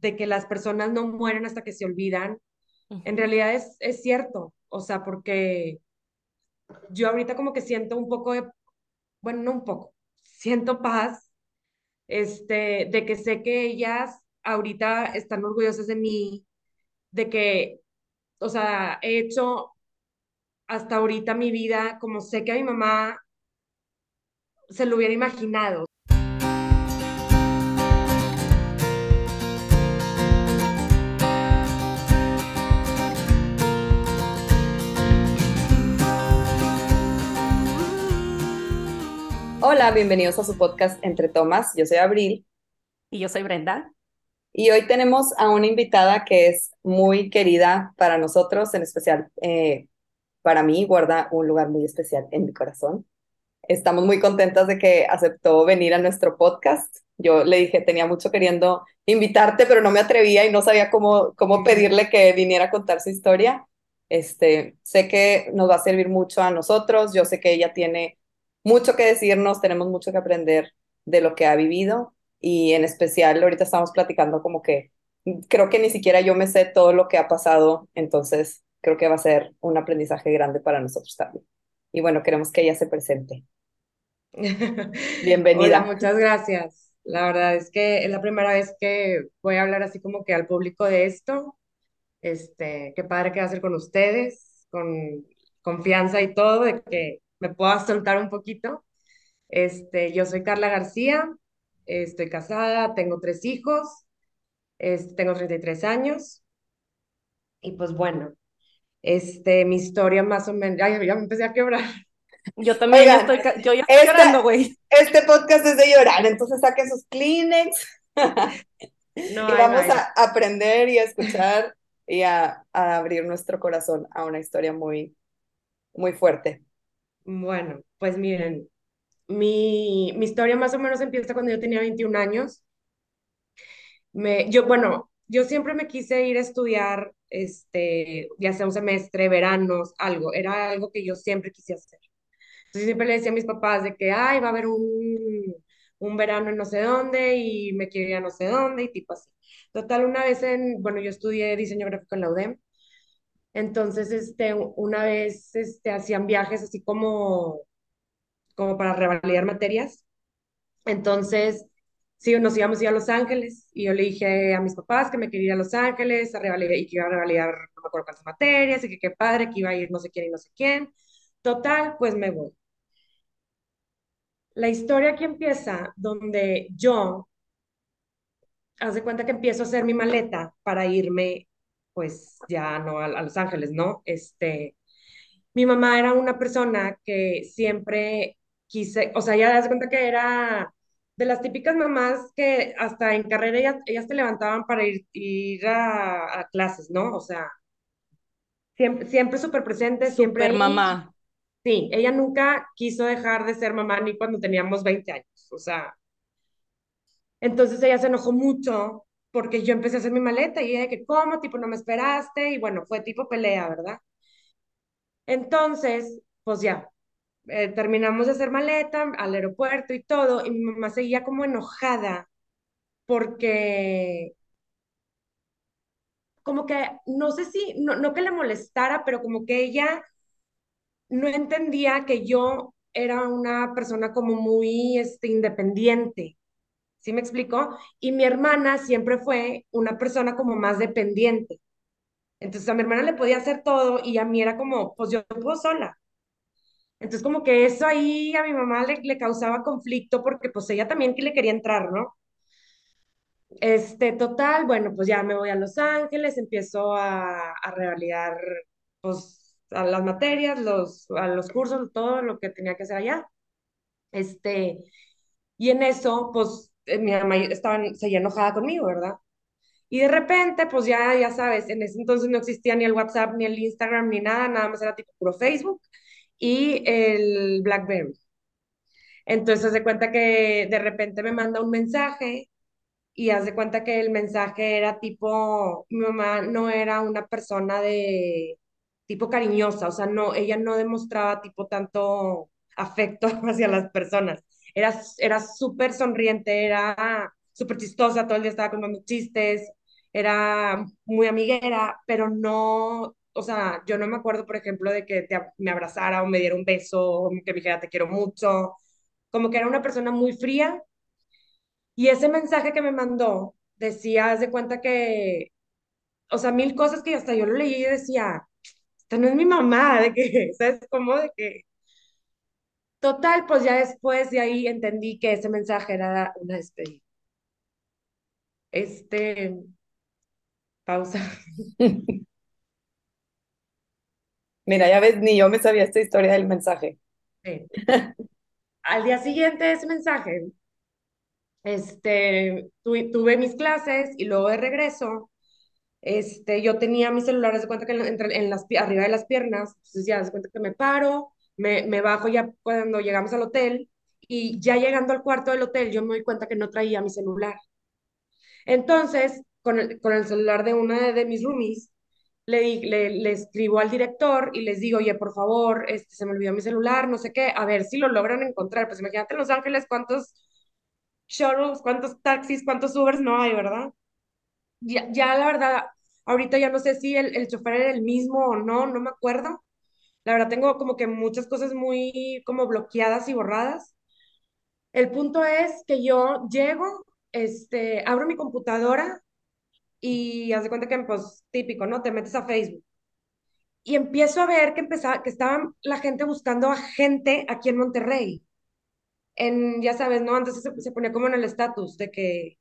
de que las personas no mueren hasta que se olvidan, en realidad es, es cierto, o sea, porque yo ahorita como que siento un poco de, bueno, no un poco, siento paz, este, de que sé que ellas ahorita están orgullosas de mí, de que, o sea, he hecho hasta ahorita mi vida como sé que a mi mamá se lo hubiera imaginado. Hola, bienvenidos a su podcast Entre Tomas. Yo soy Abril. Y yo soy Brenda. Y hoy tenemos a una invitada que es muy querida para nosotros, en especial eh, para mí, guarda un lugar muy especial en mi corazón. Estamos muy contentas de que aceptó venir a nuestro podcast. Yo le dije, tenía mucho queriendo invitarte, pero no me atrevía y no sabía cómo, cómo pedirle que viniera a contar su historia. Este, sé que nos va a servir mucho a nosotros. Yo sé que ella tiene mucho que decirnos, tenemos mucho que aprender de lo que ha vivido y en especial ahorita estamos platicando como que creo que ni siquiera yo me sé todo lo que ha pasado, entonces creo que va a ser un aprendizaje grande para nosotros también. Y bueno, queremos que ella se presente. Bienvenida. Hola, muchas gracias. La verdad es que es la primera vez que voy a hablar así como que al público de esto. Este, qué padre que va a ser con ustedes, con confianza y todo, de que me pueda soltar un poquito. Este, yo soy Carla García, estoy casada, tengo tres hijos, este, tengo 33 años. Y pues bueno, este, mi historia más o menos, ay, ya me empecé a quebrar. Yo también estoy, yo ya estoy llorando, güey. Este podcast es de llorar, entonces saquen sus Kleenex. y vamos a aprender y a escuchar y a, a, abrir nuestro corazón a una historia muy, muy fuerte. Bueno, pues miren, mi, mi historia más o menos empieza cuando yo tenía 21 años. Me, yo, bueno, yo siempre me quise ir a estudiar, este, ya sea un semestre, veranos, algo, era algo que yo siempre quise hacer. Entonces siempre le decía a mis papás de que, ay, va a haber un, un verano en no sé dónde y me quiero ir a no sé dónde y tipo así. Total, una vez en, bueno, yo estudié diseño gráfico en la UDEM, entonces, este, una vez, este, hacían viajes así como, como para revalidar materias. Entonces, sí, nos íbamos a ir a Los Ángeles y yo le dije a mis papás que me quería ir a Los Ángeles a revalidar y que iba a revalidar no me acuerdo cuántas materias y que qué padre, que iba a ir no sé quién y no sé quién. Total, pues me voy. La historia aquí empieza donde yo, haz de cuenta que empiezo a hacer mi maleta para irme, pues ya no a, a Los Ángeles, ¿no? Este, mi mamá era una persona que siempre quise, o sea, ya das cuenta que era de las típicas mamás que hasta en carrera ellas, ellas te levantaban para ir, ir a, a, clases, ¿no? O sea, siempre, siempre súper presente, siempre... Mamá. Sí, ella nunca quiso dejar de ser mamá ni cuando teníamos 20 años, o sea, entonces ella se enojó mucho porque yo empecé a hacer mi maleta y ella de que, ¿cómo? Tipo, no me esperaste y bueno, fue tipo pelea, ¿verdad? Entonces, pues ya, eh, terminamos de hacer maleta al aeropuerto y todo, y mi mamá seguía como enojada porque como que, no sé si, no, no que le molestara, pero como que ella no entendía que yo era una persona como muy este, independiente. ¿Sí me explicó? Y mi hermana siempre fue una persona como más dependiente. Entonces a mi hermana le podía hacer todo y a mí era como, pues yo puedo sola. Entonces como que eso ahí a mi mamá le, le causaba conflicto porque pues ella también que le quería entrar, ¿no? Este, total, bueno, pues ya me voy a Los Ángeles, empiezo a, a revalidar pues a las materias, los, a los cursos, todo lo que tenía que hacer allá. Este, y en eso, pues mi mamá estaba, seguía enojada conmigo, ¿verdad? Y de repente, pues ya, ya sabes, en ese entonces no existía ni el WhatsApp, ni el Instagram, ni nada, nada más era tipo puro Facebook y el BlackBerry. Entonces, haz de cuenta que de repente me manda un mensaje y haz de cuenta que el mensaje era tipo, mi mamá no era una persona de tipo cariñosa, o sea, no, ella no demostraba tipo tanto afecto hacia las personas. Era, era súper sonriente, era súper chistosa, todo el día estaba contando chistes, era muy amiguera, pero no, o sea, yo no me acuerdo, por ejemplo, de que te- me abrazara o me diera un beso o que me dijera te quiero mucho, como que era una persona muy fría y ese mensaje que me mandó decía, haz de cuenta que, o sea, mil cosas que hasta yo lo leí y decía, esta no es mi mamá, de que, ¿sabes cómo? De que, total, pues ya después de ahí entendí que ese mensaje era una despedida. Este, pausa. Mira, ya ves, ni yo me sabía esta historia del mensaje. Sí. Al día siguiente de ese mensaje, este, tu- tuve mis clases y luego de regreso, este, yo tenía mi celular, haz de cuenta que en, entre- en las, arriba de las piernas, entonces ya de cuenta que me paro, me, bajo ya cuando llegamos al hotel y ya llegando al cuarto del hotel yo me doy cuenta que no traía mi celular. Entonces, con el, con el celular de una de, mis roomies, le, le escribo al director y les digo, oye, por favor, este, se me olvidó mi celular, no sé qué, a ver si lo logran encontrar. Pues imagínate en Los Ángeles cuántos shuttles, cuántos taxis, cuántos Ubers no hay, ¿verdad? Ya, ya la verdad, ahorita ya no sé si el, el chofer era el mismo o no, no me acuerdo. La verdad tengo como que muchas cosas muy como bloqueadas y borradas. El punto es que yo llego, este, abro mi computadora y haz de cuenta que, pues, típico, ¿no? Te metes a Facebook. Y empiezo a ver que empezaba, que estaban la gente buscando a gente aquí en Monterrey. En, ya sabes, ¿no? Antes se, se ponía como en el estatus de que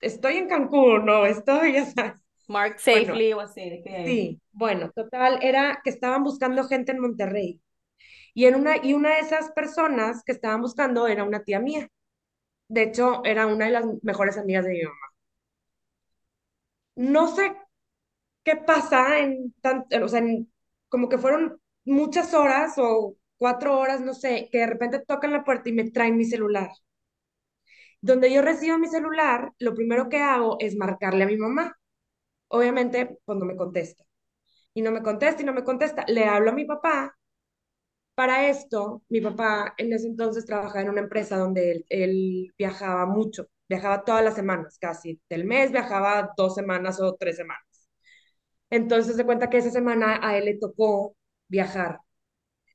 estoy en Cancún, no, estoy, ya sabes. Mark Bueno, Safely o así, que... sí, bueno, total, era que estaban buscando gente en Monterrey. Y, en una, y una de esas personas que estaban buscando era una tía mía. De hecho, era una de las mejores amigas de mi mamá. No sé qué pasa en tan, o sea, en- como que fueron muchas horas o cuatro horas, no sé, que de repente tocan la puerta y me traen mi celular. Donde yo recibo mi celular, lo primero que hago es marcarle a mi mamá. Obviamente, pues no me contesta. Y no me contesta y no me contesta. Le hablo a mi papá. Para esto, mi papá en ese entonces trabajaba en una empresa donde él, viajaba mucho. Viajaba todas las semanas, casi. Del mes viajaba dos semanas o tres semanas. Entonces se cuenta que esa semana a él le tocó viajar.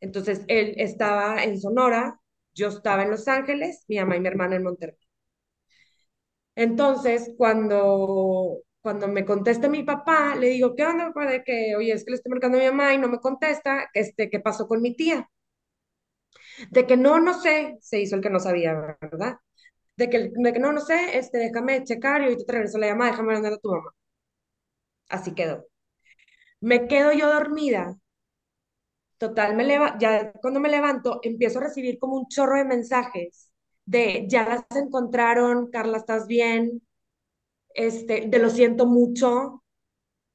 Entonces él estaba en Sonora, yo estaba en Los Ángeles, mi mamá y mi hermana en Monterrey. Entonces, cuando, cuando me contesta mi papá, le digo, ¿qué onda, papá? Que, oye, es que le estoy marcando a mi mamá y no me contesta, este, ¿qué pasó con mi tía? De que no, no sé, se hizo el que no sabía, ¿verdad? De que, de que no, no sé, este, déjame checar y ahorita te regreso la llamada, déjame mandar a tu mamá. Así quedó. Me quedo yo dormida Total, me leva ya cuando me levanto, empiezo a recibir como un chorro de mensajes de ya las encontraron, Carla, ¿estás bien? Este, de lo siento mucho.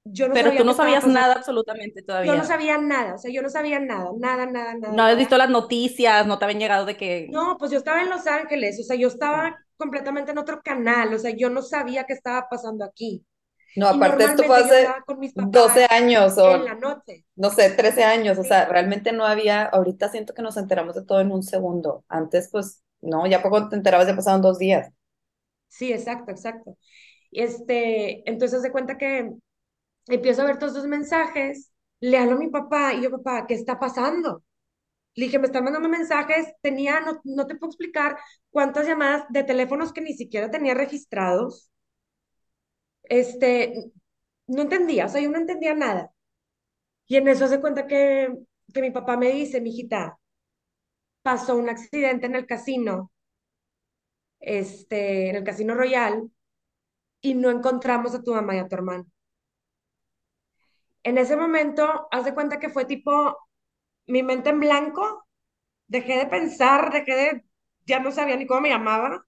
Yo no Pero tú sabía no sabías pasando. nada absolutamente Yo no todavía. sabía nada, o sea, yo no sabía nada, nada, nada, nada, No habías visto las noticias, no te habían llegado de que... No, pues yo estaba en Los Ángeles, o sea, yo estaba completamente en otro canal, o sea, yo no sabía qué estaba pasando aquí. No, Y aparte esto fue hace hablaba con mis 12 papás años en la o, noche. no sé, 13 años. O Sí, sea, realmente no había, ahorita siento que nos enteramos de todo en un segundo. Antes, pues, no, ya poco te enterabas, ya pasaron dos días. sí, exacto, exacto. Este, entonces se cuenta que empiezo a ver todos esos mensajes, le hablo mi papá y yo, papá, ¿qué está pasando? Le dije, me están mandando mensajes, tenía, no, no te puedo explicar cuántas llamadas de teléfonos que ni siquiera tenía registrados. Este, no entendía, o sea, yo no entendía nada. Y en eso se cuenta que, que mi papá me dice, mijita, pasó un accidente en el casino, este, en el Casino Royal, y no encontramos a tu mamá y a tu hermano. En ese momento, haz de cuenta que fue tipo mi mente en blanco, dejé de pensar, dejé de, ya no sabía ni cómo me llamaba.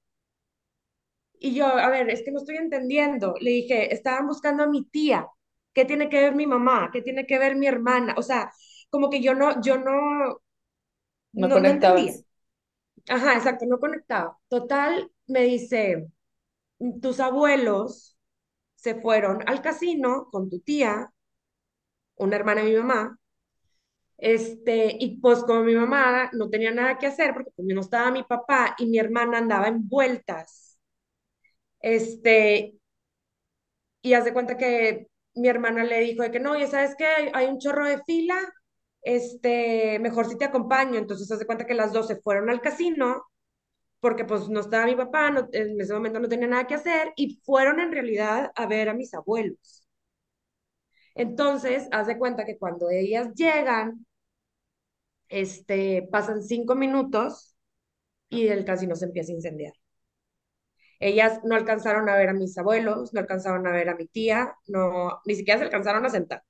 Y yo, a ver, es que no estoy entendiendo. Le dije, estaban buscando a mi tía. ¿Qué tiene que ver mi mamá? ¿Qué tiene que ver mi hermana? O sea, como que yo no, yo no, No no, no entendía. Ajá, exacto, no conectaba. Total, me dice, tus abuelos se fueron al casino con tu tía, una hermana de mi mamá, Este, y pues como mi mamá no tenía nada que hacer porque pues no estaba mi papá y mi hermana andaba en vueltas, este, y haz de cuenta que mi hermana le dijo de que no, ya sabes que hay, un chorro de fila, este, mejor si te acompaño. Entonces haz de cuenta que las dos se fueron al casino porque pues no estaba mi papá, no, en ese momento no tenía nada que hacer y fueron en realidad a ver a mis abuelos. Entonces, haz de cuenta que cuando ellas llegan, este, pasan cinco minutos y el casino se empieza a incendiar. Ellas no alcanzaron a ver a mis abuelos, no alcanzaron a ver a mi tía, no, ni siquiera se alcanzaron a sentar.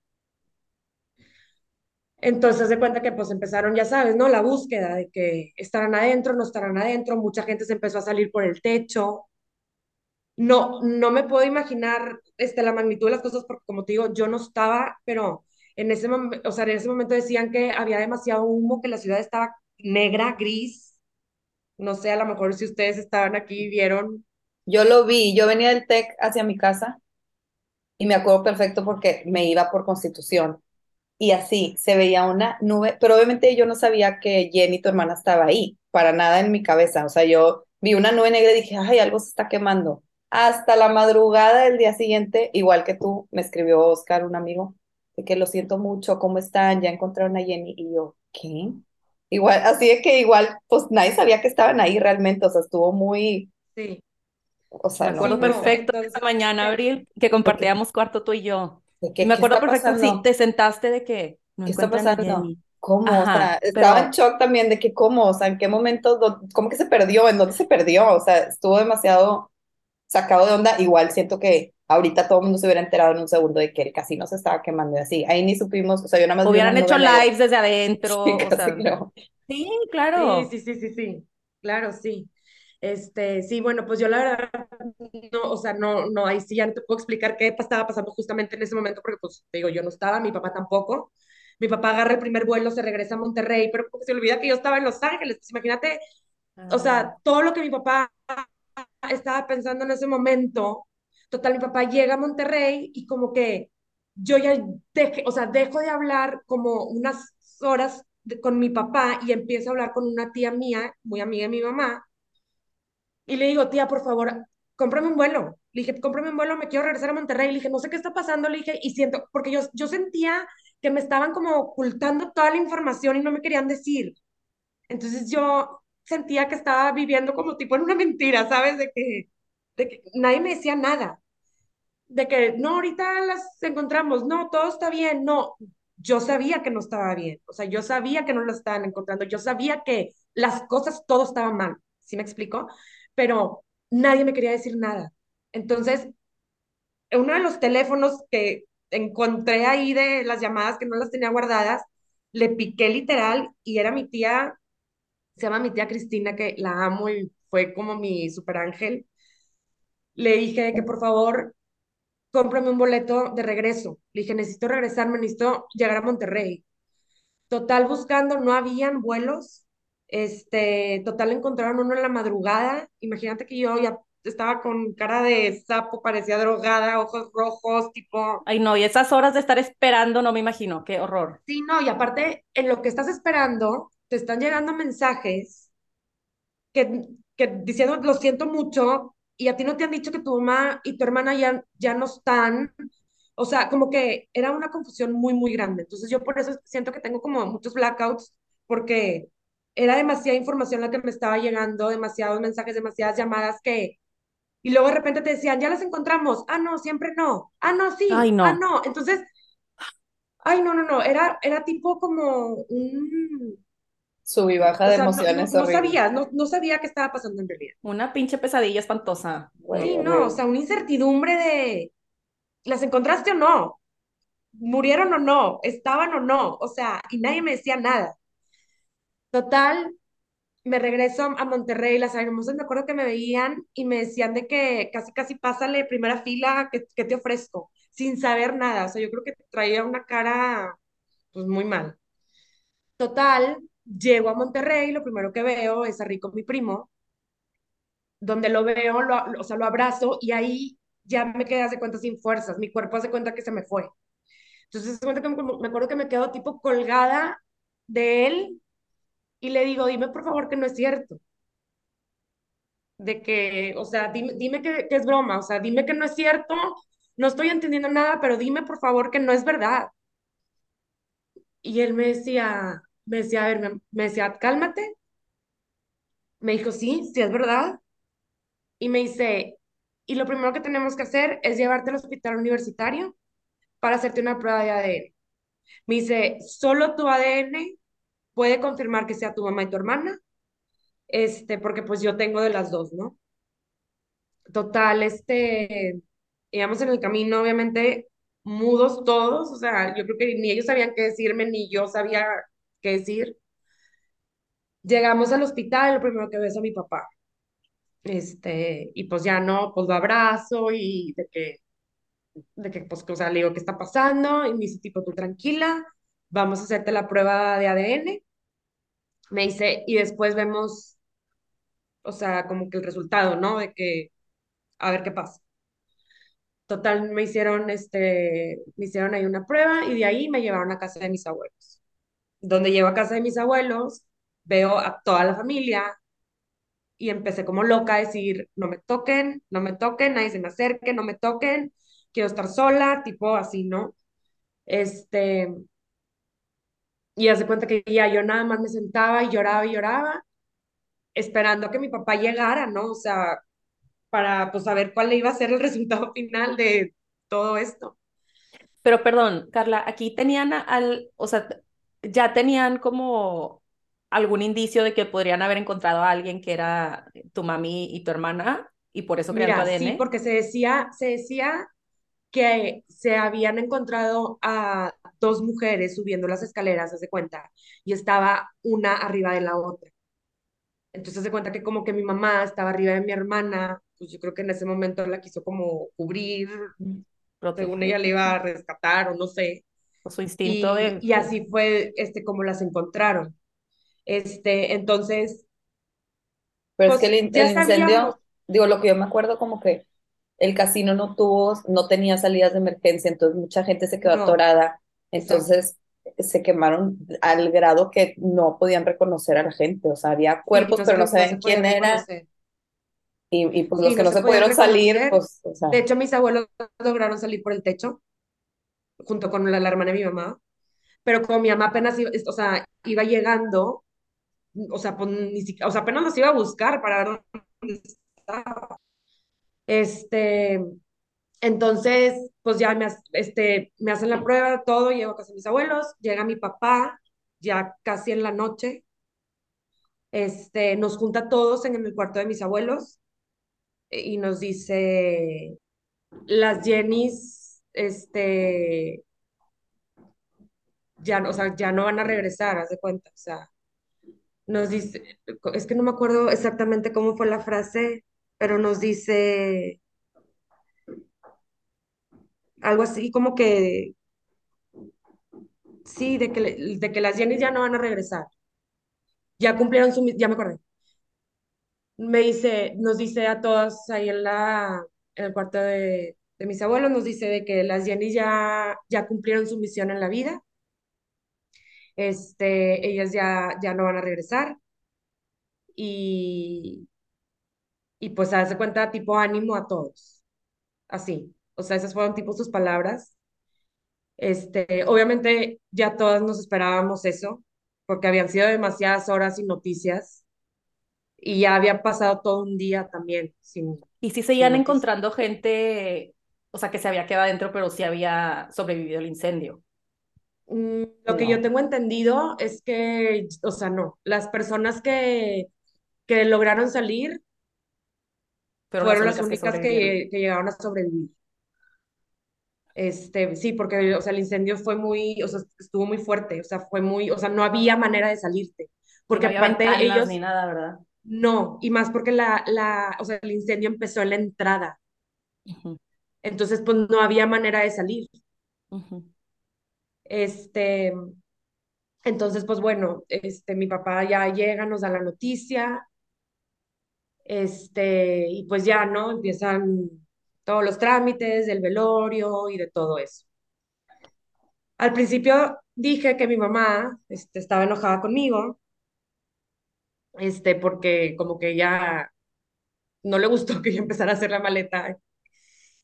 Entonces se cuenta que pues empezaron, ya sabes, ¿no? La búsqueda de que estarán adentro, no estarán adentro, mucha gente se empezó a salir por el techo. No, no me puedo imaginar este, la magnitud de las cosas porque como te digo, yo no estaba, pero en ese, o sea, en ese momento decían que había demasiado humo, que la ciudad estaba negra, gris. No sé, a lo mejor si ustedes estaban aquí y vieron. Yo lo vi, yo venía del TEC hacia mi casa y me acuerdo perfecto porque me iba por Constitución y así se veía una nube, pero obviamente yo no sabía que Jenny, tu hermana, estaba ahí, para nada en mi cabeza, o sea, yo vi una nube negra y dije, ay, algo se está quemando. Hasta la madrugada del día siguiente, igual que tú, me escribió Oscar, un amigo, de que lo siento mucho, ¿cómo están? Ya encontraron a Jenny y yo, ¿qué? Igual, así de que igual, pues nadie sabía que estaban ahí realmente, o sea, estuvo muy, Sí. o sea, Me acuerdo no, perfecto entonces, mañana, Abril, que compartíamos cuarto tú y yo. De que, Y me ¿qué acuerdo perfecto, sí, te sentaste de que no ¿Qué está pasando? ¿Cómo? O sea, estaba en shock también de que cómo, o sea, en qué momento, cómo que se perdió, en dónde se perdió, o sea, estuvo demasiado sacado de onda. Igual siento que ahorita todo el mundo se hubiera enterado en un segundo de que el casino se estaba quemando y así. Ahí ni supimos, o sea, yo nada más hubieran hecho lives desde Sí, adentro, o casi sea, no. sí, Sí, claro. sí, sí, sí, sí. Claro, sí. Este, sí, bueno, pues yo la verdad, no, o sea, no, no, ahí sí ya no te puedo explicar qué estaba pasando justamente en ese momento, porque pues, te digo, yo no estaba, mi papá tampoco. Mi papá agarra el primer vuelo, se regresa a Monterrey, pero como que se olvida que yo estaba en Los Ángeles. Pues imagínate, o Ah, sea, todo lo que mi papá estaba pensando en ese momento. Total, mi papá llega a Monterrey y como que yo ya dejé, o sea, dejo de hablar como unas horas de- con mi papá y empiezo a hablar con una tía mía, muy amiga de mi mamá, y le digo, tía, por favor, cómprame un vuelo. Le dije, cómprame un vuelo, me quiero regresar a Monterrey. Le dije, no sé qué está pasando. Le dije, y siento, porque yo, yo sentía que me estaban como ocultando toda la información y no me querían decir. Entonces yo sentía que estaba viviendo como tipo en una mentira, ¿sabes? De que, de que nadie me decía nada. De que, no, ahorita las encontramos, no, todo está bien, no. Yo sabía que no estaba bien, o sea, yo sabía que no lo estaban encontrando, yo sabía que las cosas, todo estaba mal, ¿sí me explico? Pero nadie me quería decir nada. Entonces, en uno de los teléfonos que encontré ahí de las llamadas que no las tenía guardadas, le piqué literal y era mi tía se llama mi tía Cristina, que la amo y fue como mi super ángel. Le dije que por favor cómprame un boleto de regreso. Le dije, necesito regresarme, necesito llegar a Monterrey. Total, buscando, no habían vuelos. Este, total, encontraron uno en la madrugada. Imagínate que yo ya estaba con cara de sapo, parecía drogada, ojos rojos, tipo, Ay, no, y esas horas de estar esperando, no me imagino, qué horror. sí, no, y aparte, en lo que estás esperando, te están llegando mensajes que, que diciendo lo siento mucho y a ti no te han dicho que tu mamá y tu hermana ya, ya no están. O sea, como que era una confusión muy, muy grande. Entonces yo por eso siento que tengo como muchos blackouts porque era demasiada información la que me estaba llegando, demasiados mensajes, demasiadas llamadas que... Y luego de repente te decían, ya las encontramos. Ah, no, siempre no. Ah, no, Ay, sí. Ah, no. no. Entonces, ay, no, no, no. Era, era tipo como un... Sub y baja O de sea, no, no, emociones no sabía, no, no sabía qué estaba pasando en realidad. Una pinche pesadilla espantosa. Güey, Sí, no, o sea, una incertidumbre de, ¿las encontraste o no? ¿Murieron o no? ¿Estaban o no? O sea, y nadie me decía nada. Total, me regreso a Monterrey, las hermosas me acuerdo que me veían y me decían de que casi, casi pásale primera fila, ¿qué, qué te ofrezco? Sin saber nada, o sea, yo creo que traía una cara, pues, muy mal. Total, llego a Monterrey, lo primero que veo es a Rico, mi primo, donde lo veo, lo, o sea, lo abrazo y ahí ya me quedé, hace cuenta, sin fuerzas, mi cuerpo hace cuenta que se me fue. Entonces, que me acuerdo que me quedo tipo colgada de él y le digo, dime por favor que no es cierto, de que, o sea, dime, dime que, que es broma, o sea, dime que no es cierto, no estoy entendiendo nada, pero dime por favor que no es verdad. Y él me decía, me decía, a ver, me, me decía, cálmate. Me dijo, sí, sí es verdad. Y me dice, y lo primero que tenemos que hacer es llevarte al hospital universitario para hacerte una prueba de ADN. Me dice, solo tu ADN puede confirmar que sea tu mamá y tu hermana, este, porque pues yo tengo de las dos, ¿no? Total, este, íbamos en el camino, obviamente, mudos todos, o sea, yo creo que ni ellos sabían qué decirme, ni yo sabía qué decir. Llegamos al hospital, lo primero que veo es a mi papá. Este, y pues ya no, pues lo abrazo y de que, de que, pues, o sea, le digo, ¿qué está pasando? Y me dice, tipo, tú tranquila, vamos a hacerte la prueba de ADN. Me dice, y después vemos, o sea, como que el resultado, ¿no? De que, a ver qué pasa. Total, me hicieron, este, me hicieron ahí una prueba y de ahí me llevaron a casa de mis abuelos. Donde llego a casa de mis abuelos, veo a toda la familia y empecé como loca a decir, no me toquen, no me toquen, nadie se me acerque, no me toquen, quiero estar sola, tipo así, ¿no? Este, y hace cuenta que ya yo nada más me sentaba y lloraba y lloraba, esperando a que mi papá llegara, ¿no? O sea, para pues saber cuál iba a ser el resultado final de todo esto. Pero perdón, Carla, aquí tenían al, o sea, ya tenían como algún indicio de que podrían haber encontrado a alguien que era tu mami y tu hermana y por eso crearon Mira, tu ADN. sí, porque se decía, se decía que se habían encontrado a dos mujeres subiendo las escaleras, haz de cuenta, y estaba una arriba de la otra. Entonces se cuenta que como que mi mamá estaba arriba de mi hermana, pues yo creo que en ese momento la quiso como cubrir, según proteger, ella le iba a rescatar o no sé. o su instinto Y, de... y así fue este, como las encontraron. Este, entonces, Pero pues es que el, el incendio, sabíamos, digo, lo que yo me acuerdo como que el casino no tuvo, no tenía salidas de emergencia, entonces mucha gente se quedó no, atorada, entonces se quemaron al grado que no podían reconocer a la gente, o sea, había cuerpos, no pero no no sabían se quién era, reconocer. y, y pues los que no no se pudieron salir, pues, o sea, De hecho, mis abuelos lograron salir por el techo junto con la, la hermana de mi mamá, pero como mi mamá apenas iba, o sea, iba llegando, o sea, pues, ni siquiera, o sea, apenas los iba a buscar para ver dónde estaba. Este, entonces, pues ya me, este, me hacen la prueba, todo, llego a casa de mis abuelos, llega mi papá, ya casi en la noche, este, nos junta todos en el cuarto de mis abuelos eh, y nos dice, las Jennys, este, ya, no- o sea, ya no van a regresar, haz de cuenta, o sea, nos dice, es que no me acuerdo exactamente cómo fue la frase, pero nos dice algo así como que, sí, de que, de que las Jennys ya no van a regresar, ya cumplieron su, ya me acordé, me dice, nos dice a todas ahí en la, en el cuarto de, de mis abuelos, nos dice de que las Jennys ya, ya cumplieron su misión en la vida, este, ellas ya, ya no van a regresar, y, y pues hace cuenta tipo ánimo a todos, así. O sea, esas fueron tipo sus palabras. Este, obviamente ya todas nos esperábamos eso, porque habían sido demasiadas horas sin noticias y ya había pasado todo un día también sin, Y sí seguían encontrando gente, o sea, que se había quedado adentro, pero sí había sobrevivido al incendio. Mm, Lo que yo tengo entendido es que, o sea, no, las personas que, que lograron salir Fueron las únicas que, que llegaron a sobrevivir. Este, sí, porque, o sea, el incendio fue muy, o sea, estuvo muy fuerte, o sea, fue muy, o sea, no había manera de salirte, no porque había aparte ventanas ni ellos, nada, ¿verdad? no, y más porque la, la, o sea, el incendio empezó en la entrada, entonces, pues no había manera de salir. Este, entonces, pues bueno, este, mi papá ya llega, nos da la noticia, este, y pues ya, ¿no? Empiezan todos los trámites del velorio y de todo eso. Al principio dije que mi mamá, este, estaba enojada conmigo, este, porque como que ya no le gustó que yo empezara a hacer la maleta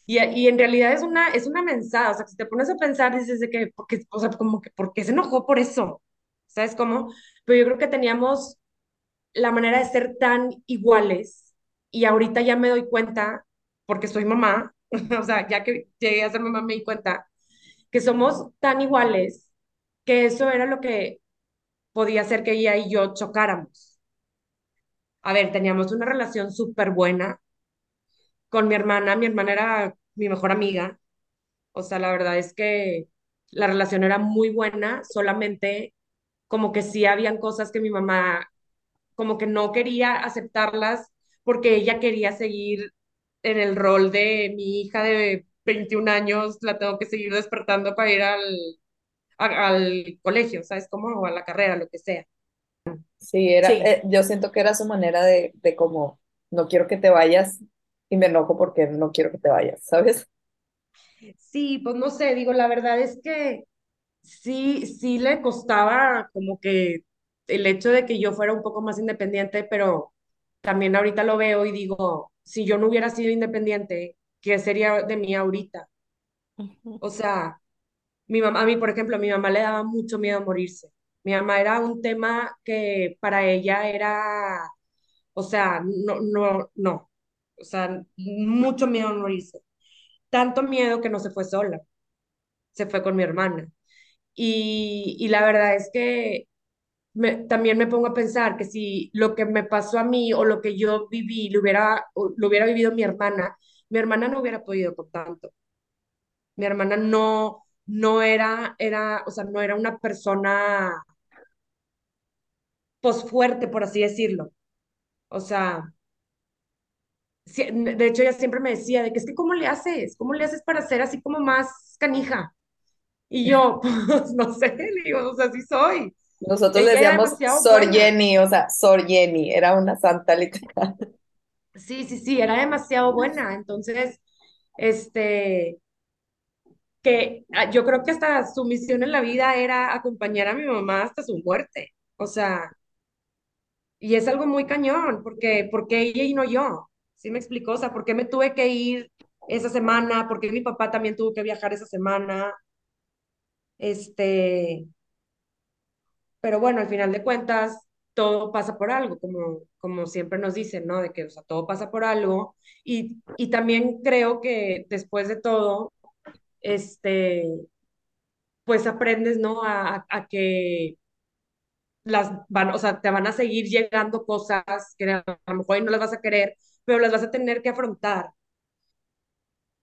Y, en realidad es una, es una mensada, o sea, si te pones a pensar, dices de que, porque, o sea, como que, ¿por qué se enojó por eso? ¿Sabes cómo? Pero yo creo que teníamos la manera de ser tan iguales y ahorita ya me doy cuenta, porque soy mamá, o sea, ya que llegué a ser mamá me di cuenta, que somos tan iguales que eso era lo que podía hacer que ella y yo chocáramos. A ver, teníamos una relación súper buena con mi hermana, mi hermana era mi mejor amiga, o sea, la verdad es que la relación era muy buena, solamente como que sí habían cosas que mi mamá como que no quería aceptarlas porque ella quería seguir en el rol de mi hija de 21 años, la tengo que seguir despertando para ir al, a- al colegio, ¿sabes cómo? O a la carrera, lo que sea. Sí, era, Sí, eh, yo siento que era su manera de, de como, no quiero que te vayas y me enojo porque no quiero que te vayas, ¿sabes? Sí, pues no sé, digo, la verdad es que sí, sí le costaba como que el hecho de que yo fuera un poco más independiente, pero también ahorita lo veo y digo, si yo no hubiera sido independiente, ¿qué sería de mí ahorita? O sea, mi mamá, a mí, por ejemplo, a mi mamá le daba mucho miedo morirse. Mi mamá era un tema que para ella era, o sea, no, no, no, o sea, mucho miedo a morirse. Tanto miedo que no se fue sola, se fue con mi hermana. Y, y la verdad es que también me pongo a pensar que si lo que me pasó a mí o lo que yo viví lo hubiera, lo hubiera vivido mi hermana, mi hermana no hubiera podido con tanto. Mi hermana no, no era, era, o sea, no era una persona, pues fuerte, por así decirlo. O sea, de hecho ella siempre me decía de que es que ¿cómo le haces? ¿Cómo le haces para ser así como más canija? Y yo, pues no sé, le digo, o sea, sí soy. Nosotros le decíamos Sor buena. Jenny, o sea, Sor Jenny, era una santa literal. Sí, sí, sí, era demasiado buena. Entonces, este, que ah, yo creo que hasta su misión en la vida era acompañar a mi mamá hasta su muerte. O sea, y es algo muy cañón, porque, porque ella y no yo. ¿Sí me explicó? O sea, ¿por qué me tuve que ir esa semana? ¿Por qué mi papá también tuvo que viajar esa semana? Este, pero bueno, al final de cuentas, todo pasa por algo, como, como siempre nos dicen, ¿no? De que, o sea, todo pasa por algo. Y, y también creo que después de todo, este, pues aprendes, ¿no? A, a, a que las van, o sea, te van a seguir llegando cosas que a lo mejor no las vas a querer, pero las vas a tener que afrontar.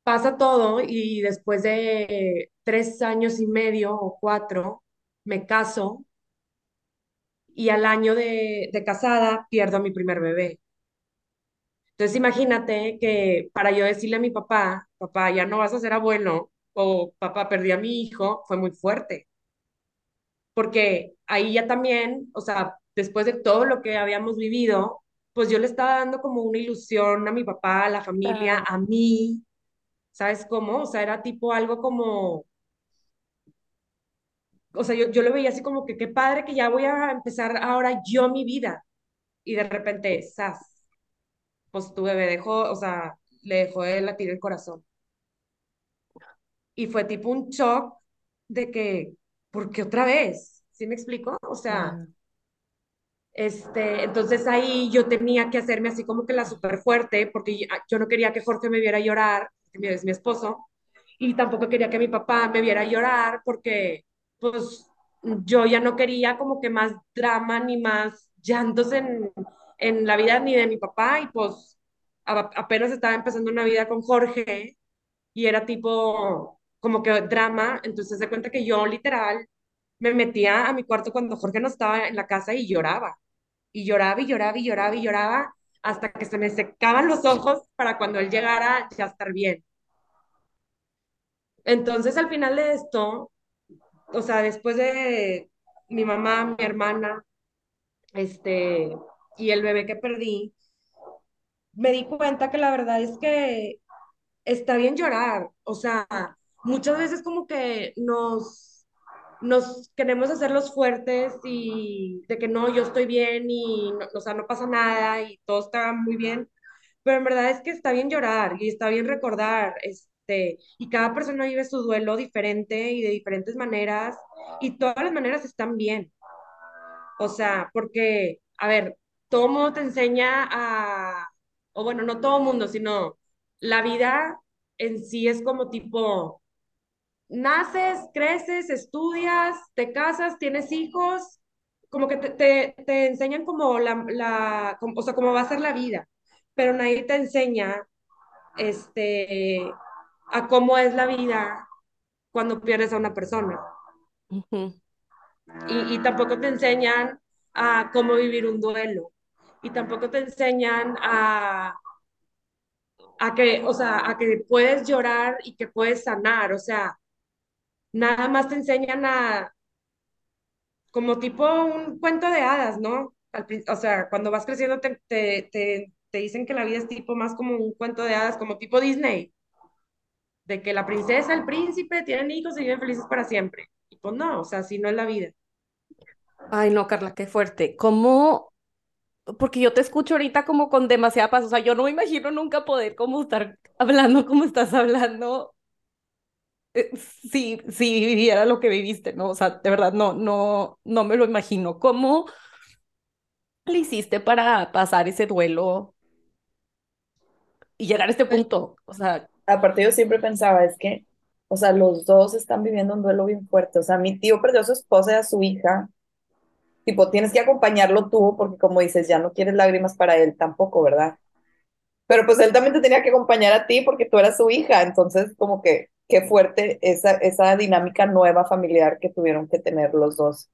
Pasa todo y después de tres años y medio o cuatro, me caso y al año de, de casada pierdo a mi primer bebé. Entonces imagínate que para yo decirle a mi papá, papá, ya no vas a ser abuelo, o papá, perdí a mi hijo, fue muy fuerte, porque ahí ya también, o sea, después de todo lo que habíamos vivido, pues yo le estaba dando como una ilusión a mi papá, a la familia, a mí, ¿sabes cómo? O sea, era tipo algo como, o sea, yo, yo lo veía así como que qué padre que ya voy a empezar ahora yo mi vida, y de repente, ¡zas! Pues tu bebé dejó, o sea, le dejó de latir el corazón. Y fue tipo un shock de que, ¿por qué otra vez? ¿Sí me explico? O sea, Claro. este, entonces ahí yo tenía que hacerme así como que la súper fuerte, porque yo, yo no quería que Jorge me viera llorar, que es mi esposo, y tampoco quería que mi papá me viera llorar, porque pues yo ya no quería como que más drama ni más llantos en, en la vida ni de mi papá, y pues apenas estaba empezando una vida con Jorge y era tipo como que drama, entonces se cuenta que yo literal me metía a mi cuarto cuando Jorge no estaba en la casa y lloraba, y lloraba y lloraba y lloraba y lloraba hasta que se me secaban los ojos para cuando él llegara ya estar bien. Entonces al final de esto, o sea, después de mi mamá, mi hermana, este, y el bebé que perdí, me di cuenta que la verdad es que está bien llorar, o sea, muchas veces como que nos, nos queremos hacer los fuertes y de que no, yo estoy bien y, no, o sea, no pasa nada y todo está muy bien, pero en verdad es que está bien llorar y está bien recordar, este, y cada persona vive su duelo diferente y de diferentes maneras, y todas las maneras están bien. O sea, porque, a ver, todo mundo te enseña a, o bueno, no todo mundo, sino la vida en sí es como tipo, naces, creces, estudias, te casas, tienes hijos, como que te, te, te enseñan como la, la o sea, cómo va a ser la vida, pero nadie te enseña, este, a cómo es la vida cuando pierdes a una persona. Y, y tampoco te enseñan a cómo vivir un duelo. Y tampoco te enseñan a, a que, o sea, a que puedes llorar y que puedes sanar. O sea, nada más te enseñan a, como tipo un cuento de hadas, ¿no? Al o sea, cuando vas creciendo te, te, te, te dicen que la vida es tipo más como un cuento de hadas, como tipo Disney, de que la princesa, el príncipe tienen hijos y viven felices para siempre. Y pues no, o sea, así no es la vida. Ay, no, Carla, qué fuerte. ¿Cómo? Porque yo te escucho ahorita como con demasiada paz. O sea, yo no me imagino nunca poder como estar hablando como estás hablando eh, si, si viviera lo que viviste, ¿no? O sea, de verdad, no, no, no me lo imagino. ¿Cómo le hiciste para pasar ese duelo y llegar a este punto? O sea, Aparte yo siempre pensaba, es que, o sea, los dos están viviendo un duelo bien fuerte. O sea, mi tío perdió a su esposa y a su hija. Tipo, tienes que acompañarlo tú porque como dices, ya no quieres lágrimas para él tampoco, ¿verdad? Pero pues él también te tenía que acompañar a ti porque tú eras su hija. Entonces, como que, qué fuerte esa, esa dinámica nueva familiar que tuvieron que tener los dos.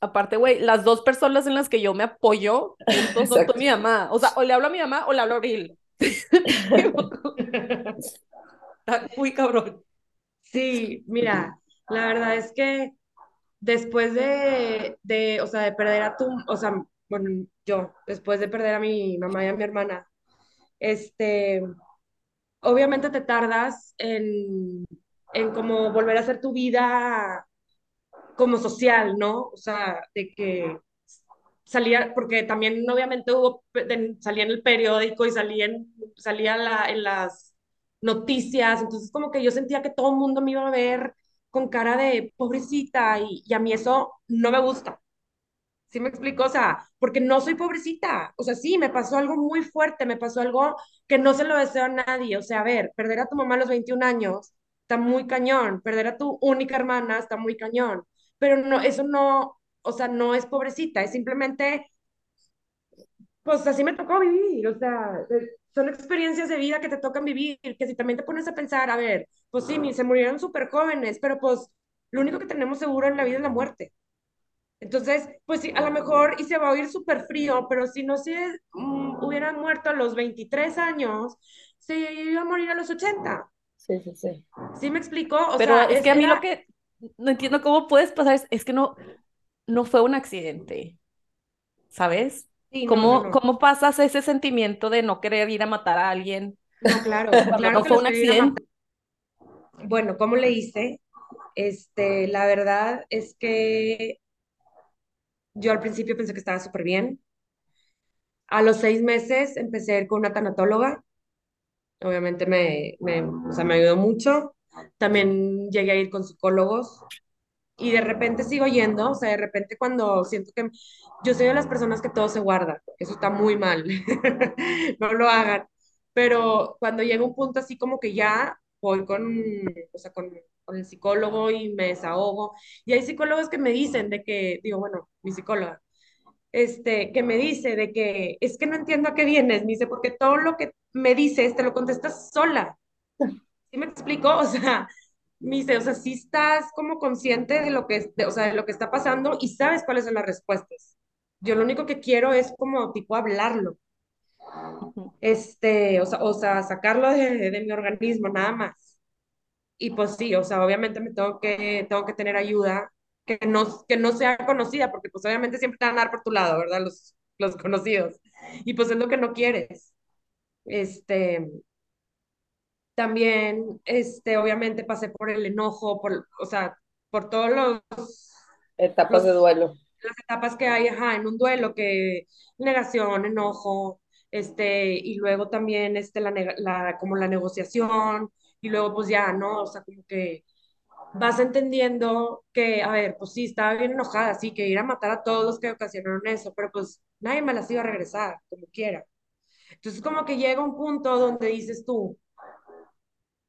aparte, güey, las dos personas en las que yo me apoyo son mi mamá. O sea, o le hablo a mi mamá o le hablo a Abril. Está Muy cabrón. Sí, mira, la verdad es que después de, de, o sea, de perder a tu, o sea, bueno, yo, después de perder a mi mamá y a mi hermana, este, obviamente te tardas en, en como volver a hacer tu vida como social, ¿no? O sea, de que salía, porque también obviamente hubo, salía en el periódico y salía en, salía la- en las noticias, entonces como que yo sentía que todo el mundo me iba a ver con cara de pobrecita y, y a mí eso no me gusta. ¿Sí me explico? O sea, porque no soy pobrecita. O sea, sí, me pasó algo muy fuerte, me pasó algo que no se lo deseo a nadie. O sea, a ver, perder a tu mamá a los 21 años está muy cañón, perder a tu única hermana está muy cañón, pero no, eso no, o sea, no es pobrecita, es simplemente, pues así me tocó vivir. O sea, eh, son experiencias de vida que te tocan vivir, que si también te pones a pensar, a ver, pues sí, se murieron súper jóvenes, pero pues lo único que tenemos seguro en la vida es la muerte. Entonces, pues sí, a lo mejor y se va a oír súper frío, pero si no se mm, hubiera muerto a los 23 años, se iba a morir a los 80. Sí, sí, sí. ¿Sí me explico? O Pero sea, es es, que a mí lo que no entiendo cómo puedes pasar es, es que no, no fue un accidente, ¿sabes? Sí, no, no, ¿Cómo, no. cómo pasas ese sentimiento de no querer ir a matar a alguien No, claro, claro no fue un accidente? Bueno, ¿cómo le hice? Este, la verdad es que yo al principio pensé que estaba súper bien. A los seis meses empecé a ir con una tanatóloga. Obviamente me, me, o sea, me ayudó mucho. También llegué a ir con psicólogos. Y de repente sigo yendo, o sea, de repente cuando siento que yo soy de las personas que todo se guarda, eso está muy mal, no lo hagan, pero cuando llega un punto así como que ya voy con, o sea, con, con el psicólogo y me desahogo, y hay psicólogos que me dicen de que, digo, bueno, mi psicóloga, este, que me dice de que es que no entiendo a qué vienes, me dice, porque todo lo que me dices te lo contestas sola. ¿Sí me explico? O sea, me dice, o sea, sí estás como consciente de lo que, de- o sea, de lo que está pasando y sabes cuáles son las respuestas. Yo lo único que quiero es como tipo hablarlo, este, o sea, o sea, sacarlo de, de mi organismo, nada más. Y pues sí, o sea, obviamente me tengo que, tengo que tener ayuda que no, que no sea conocida, porque pues obviamente siempre te van a dar por tu lado, ¿verdad? Los, los conocidos. Y pues es lo que no quieres. Este, También, este, obviamente pasé por el enojo, por, o sea, por todos los, Etapas de los, duelo. las etapas que hay, ajá, en un duelo, que negación, enojo, este, y luego también, este, la, la, como la negociación, y luego pues ya, ¿no? O sea, como que vas entendiendo que, a ver, pues sí, estaba bien enojada, sí, que ir a matar a todos los que ocasionaron eso, pero pues nadie me las iba a regresar, como quiera. Entonces como que llega un punto donde dices tú,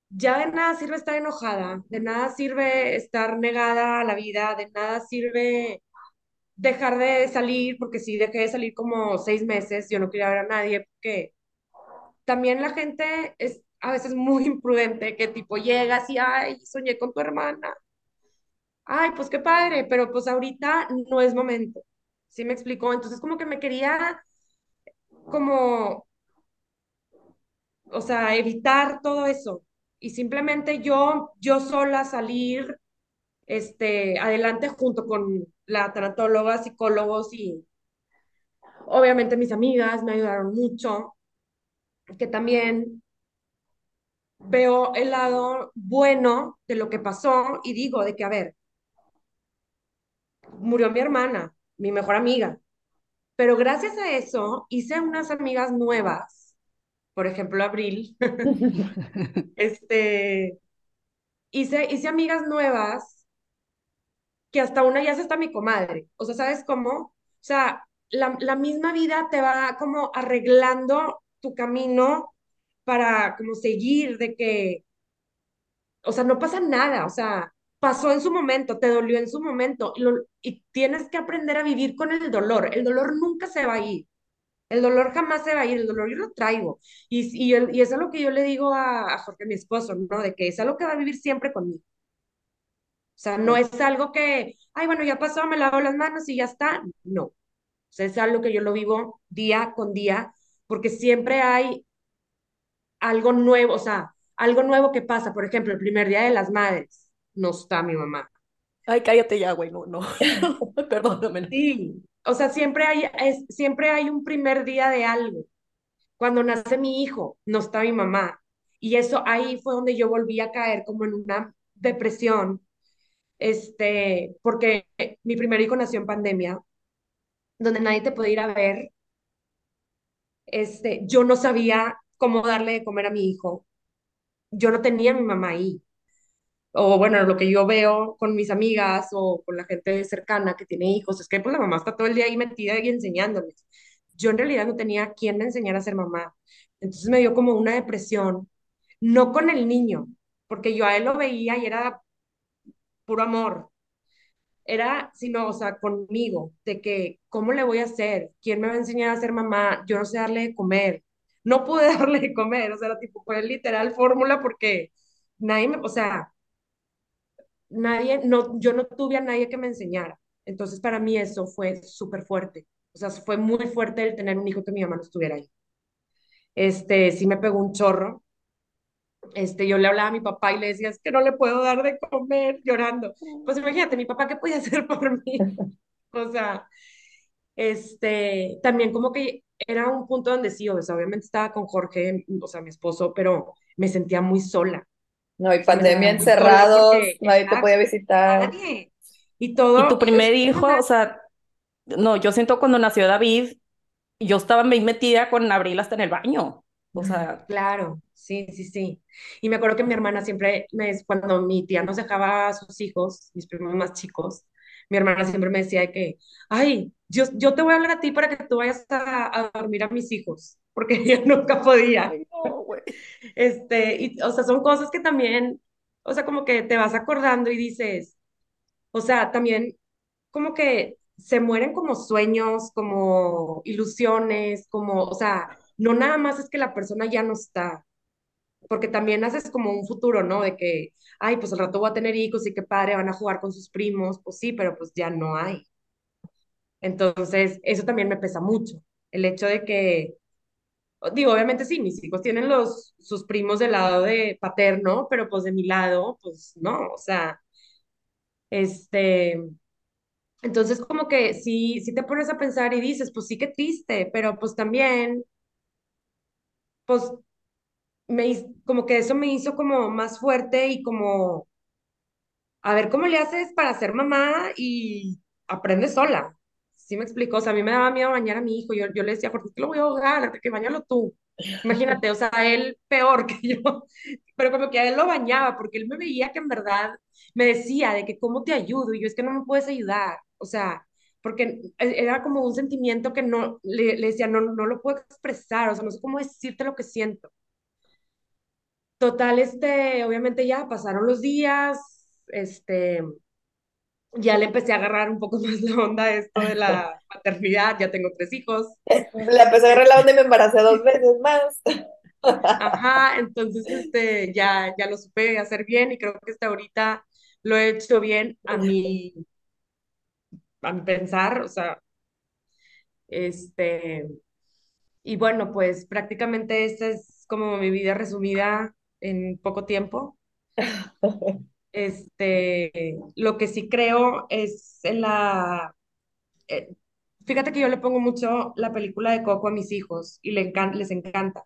ya de nada sirve estar enojada, de nada sirve estar negada a la vida, de nada sirve dejar de salir, porque sí, dejé de salir como seis meses, yo no quería ver a nadie, porque también la gente es a veces muy imprudente, que tipo llegas y, ay, soñé con tu hermana. Ay, pues qué padre, pero pues ahorita no es momento. ¿Sí me explicó? Entonces como que me quería como, o sea, evitar todo eso y simplemente yo, yo sola salir este, adelante junto con la tanatóloga, psicólogos y obviamente mis amigas me ayudaron mucho, que también veo el lado bueno de lo que pasó y digo de que, a ver, murió mi hermana, mi mejor amiga, pero gracias a eso hice unas amigas nuevas, por ejemplo, Abril, este, hice, hice amigas nuevas que hasta una ya es hasta mi comadre. O sea, ¿sabes cómo? O sea, la, la misma vida te va como arreglando tu camino para como seguir de que, o sea, no pasa nada, o sea, pasó en su momento, te dolió en su momento y, lo, y tienes que aprender a vivir con el dolor. El dolor nunca se va a ir. El dolor jamás se va a ir, el dolor yo lo traigo. Y, y, y eso es lo que yo le digo a, a Jorge, mi esposo, ¿no? De que es algo que va a vivir siempre conmigo. O sea, no es algo que, ay, bueno, ya pasó, me lavo las manos y ya está. No. O sea, es algo que yo lo vivo día con día, porque siempre hay algo nuevo, o sea, algo nuevo que pasa. Por ejemplo, el primer día de las madres, no está mi mamá. Ay, cállate ya, güey, no, no. Perdóname. Sí, o sea, siempre hay, es, siempre hay un primer día de algo. Cuando nace mi hijo, no está mi mamá. Y eso ahí fue donde yo volví a caer como en una depresión este, porque mi primer hijo nació en pandemia, donde nadie te puede ir a ver. Este, yo no sabía cómo darle de comer a mi hijo. Yo no tenía a mi mamá ahí. O bueno, lo que yo veo con mis amigas o con la gente cercana que tiene hijos, es que pues la mamá está todo el día ahí metida y enseñándoles. Yo en realidad no tenía quien me enseñara a ser mamá. Entonces me dio como una depresión, no con el niño, porque yo a él lo veía y era puro amor, era, sino, o sea, conmigo, de que, ¿cómo le voy a hacer? ¿Quién me va a enseñar a ser mamá? Yo no sé darle de comer. No pude darle de comer, o sea, era tipo, fue literal fórmula porque nadie me, o sea, nadie, no, yo no tuve a nadie que me enseñara. Entonces, para mí eso fue súper fuerte. O sea, fue muy fuerte el tener un hijo que mi mamá no estuviera ahí. Este, sí me pegó un chorro, este, yo le hablaba a mi papá y le decía, es que no le puedo dar de comer llorando. Pues imagínate, mi papá, ¿qué podía hacer por mí? o sea, este, también como que era un punto donde sí, o sea, obviamente estaba con Jorge, o sea, mi esposo, pero me sentía muy sola. No, y pandemia encerrados, nadie te podía visitar. Nadie. Y todo. Y tu primer hijo, o sea, no, yo siento cuando nació David, yo estaba muy metida con Abril hasta en el baño. O sea, claro, sí, sí, sí. Y me acuerdo que mi hermana siempre, me, cuando mi tía nos dejaba a sus hijos, mis primos más chicos, mi hermana siempre me decía que, ay, yo, yo te voy a hablar a ti para que tú vayas a, a dormir a mis hijos, porque ella nunca podía. Ay, no, este, y, o sea, son cosas que también, o sea, como que te vas acordando y dices, o sea, también como que se mueren como sueños, como ilusiones, como, o sea, no nada más es que la persona ya no está, porque también haces como un futuro, ¿no? De que, ay, pues al rato voy a tener hijos y qué padre, van a jugar con sus primos, pues sí, pero pues ya no hay. Entonces, eso también me pesa mucho, el hecho de que, digo, obviamente sí, mis hijos tienen los, sus primos del lado de paterno, pero pues de mi lado, pues no, o sea, este, entonces como que sí, sí te pones a pensar y dices, pues sí que triste, pero pues también pues me, como que eso me hizo como más fuerte y como, a ver cómo le haces para ser mamá y aprende sola. ¿Sí me explico? O sea, a mí me daba miedo bañar a mi hijo. Yo, yo le decía, Jorge, que lo voy a ahogar, que bañalo tú. Imagínate, o sea, él peor que yo, pero como que a él lo bañaba, porque él me veía que en verdad me decía de que cómo te ayudo, y yo es que no me puedes ayudar, o sea, porque e, era como un sentimiento que no, le, le decía, no, no lo puedo expresar, o sea, no sé cómo decirte lo que siento. Total, este, obviamente ya pasaron los días, este, ya le empecé a agarrar un poco más la onda a esto de la maternidad, ya tengo tres hijos. La empecé a agarrar la onda y me embaracé dos veces más. Ajá, entonces este, ya, ya lo supe hacer bien y creo que hasta ahorita lo he hecho bien a mi, a mi pensar, o sea, este, y bueno, pues prácticamente esta es como mi vida resumida en poco tiempo. Este, lo que sí creo es en la, eh, fíjate que yo le pongo mucho la película de Coco a mis hijos y le encan- les encanta.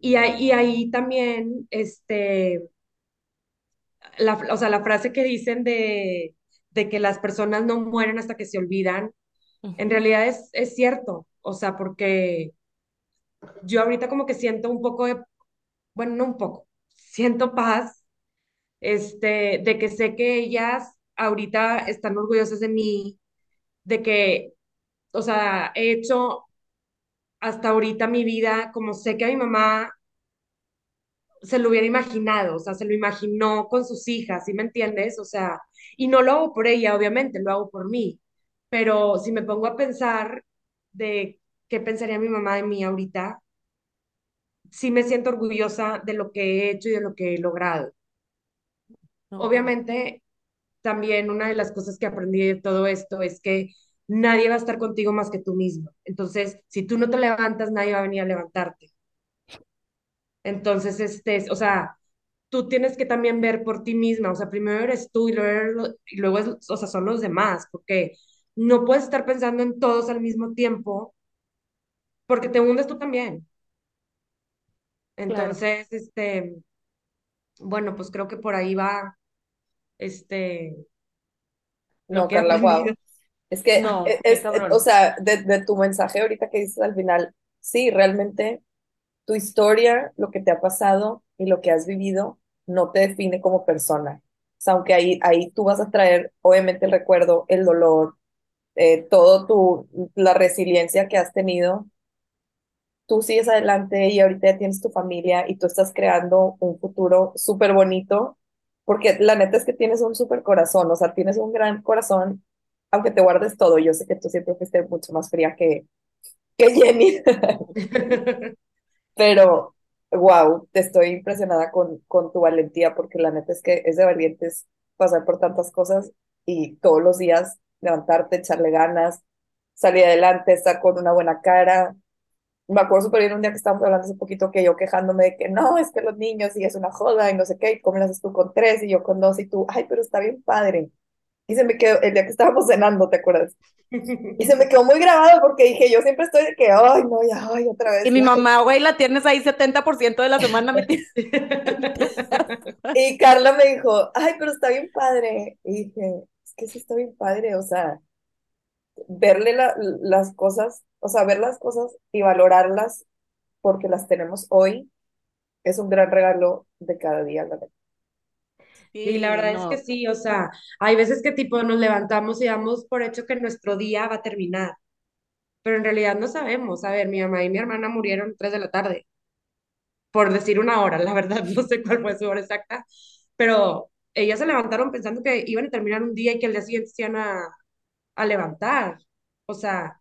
Y ahí, y ahí también, este, la, o sea, la frase que dicen de, de que las personas no mueren hasta que se olvidan, en realidad es, es cierto, o sea, porque yo ahorita como que siento un poco de, bueno, no un poco, siento paz, este, de que sé que ellas ahorita están orgullosas de mí, de que, o sea, he hecho hasta ahorita mi vida como sé que a mi mamá se lo hubiera imaginado, o sea, se lo imaginó con sus hijas, ¿sí me entiendes? O sea, y no lo hago por ella, obviamente, lo hago por mí, pero si me pongo a pensar de qué pensaría mi mamá de mí ahorita, sí me siento orgullosa de lo que he hecho y de lo que he logrado. No, Obviamente, también una de las cosas que aprendí de todo esto es que nadie va a estar contigo más que tú mismo. Entonces, si tú no te levantas, nadie va a venir a levantarte. Entonces, este, o sea, tú tienes que también ver por ti misma, o sea, primero eres tú y luego, y luego es- o sea, son los demás, porque no puedes estar pensando en todos al mismo tiempo, porque te hundes tú también. Claro. Entonces, este, bueno, pues creo que por ahí va, este, lo No, que Carla, wow. Es que, No, e- es, es- o sea, de, de tu mensaje ahorita que dices al final, sí, realmente tu historia, lo que te ha pasado y lo que has vivido, no te define como persona. O sea, aunque ahí, ahí tú vas a traer, obviamente, el recuerdo, el dolor, eh, todo tu, la resiliencia que has tenido, tú sigues adelante y ahorita ya tienes tu familia y tú estás creando un futuro súper bonito, porque la neta es que tienes un súper corazón, o sea, tienes un gran corazón, aunque te guardes todo. Yo sé que tú siempre fuiste mucho más fría que, que Jenny, pero wow, te estoy impresionada con, con tu valentía, porque la neta es que es de valientes pasar por tantas cosas y todos los días levantarte, echarle ganas, salir adelante, estar con una buena cara me acuerdo súper bien un día que estábamos hablando hace poquito que yo quejándome de que no, es que los niños y es una joda y no sé qué, y cómo lo haces tú con tres y yo con dos y tú, ay, pero está bien padre. Y se me quedó, el día que estábamos cenando, ¿te acuerdas? Y se me quedó muy grabado porque dije, yo siempre estoy de que, ay, no, ya, ay, otra Y vez, mi ya. mamá, güey, la tienes ahí 70% de la semana metida. Y Carla me dijo, ay, pero está bien padre. Y dije, es que sí está bien padre, o sea, verle la- las cosas, o sea, ver las cosas y valorarlas porque las tenemos hoy es un gran regalo de cada día, la verdad. Y la Sí, verdad es que no, sí, o sea, hay veces que tipo nos levantamos y damos por hecho que nuestro día va a terminar, pero en realidad no sabemos. A ver, mi mamá y mi hermana murieron tres de la tarde, por decir una hora, la verdad no sé cuál fue su hora exacta, pero ellas se levantaron pensando que iban a terminar un día y que al día siguiente se iban a, a levantar. O sea,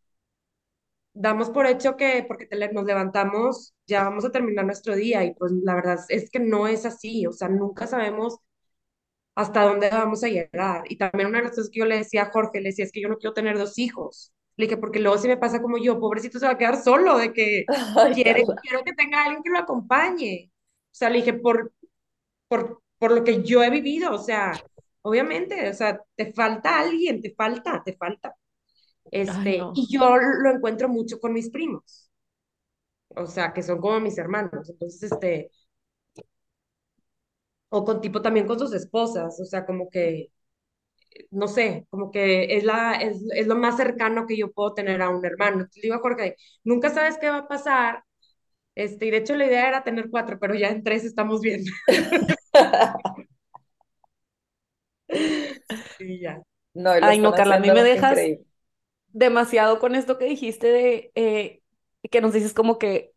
damos por hecho que porque te nos levantamos ya vamos a terminar nuestro día y pues la verdad es que no es así, o sea, nunca sabemos hasta dónde vamos a llegar. Y también una de las cosas que yo le decía a Jorge, le decía, es que yo no quiero tener dos hijos. Le dije, porque luego si me pasa como yo, pobrecito se va a quedar solo, de que quiere, quiero que tenga alguien que lo acompañe. O sea, le dije, por, por, por lo que yo he vivido, o sea, obviamente, o sea, te falta alguien, te falta, te falta. ay, Este, no. y yo lo encuentro mucho con mis primos, o sea, que son como mis hermanos. Entonces, este, o con tipo también con sus esposas, o sea, como que no sé, como que es, la, es, es lo más cercano que yo puedo tener a un hermano. Entonces le digo a Jorge, nunca sabes qué va a pasar Este, y de hecho la idea era tener cuatro, pero ya en tres estamos bien. Sí, ya. No, Ay, no, Carla, a mí me dejas increíble. demasiado con esto que dijiste de eh, que nos dices como que,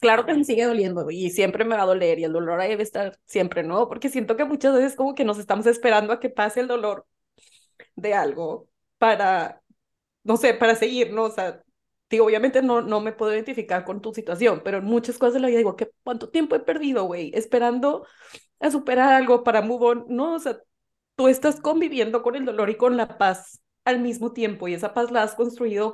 claro que me sigue doliendo y siempre me va a doler y el dolor ahí debe estar siempre, ¿no? Porque siento que muchas veces como que nos estamos esperando a que pase el dolor de algo para, no sé, para seguir, ¿no? O sea, digo, obviamente no, no me puedo identificar con tu situación, pero en muchas cosas de la vida digo, ¿qué, ¿cuánto tiempo he perdido, güey? Esperando a superar algo para move on, ¿no? O sea, tú estás conviviendo con el dolor y con la paz al mismo tiempo y esa paz la has construido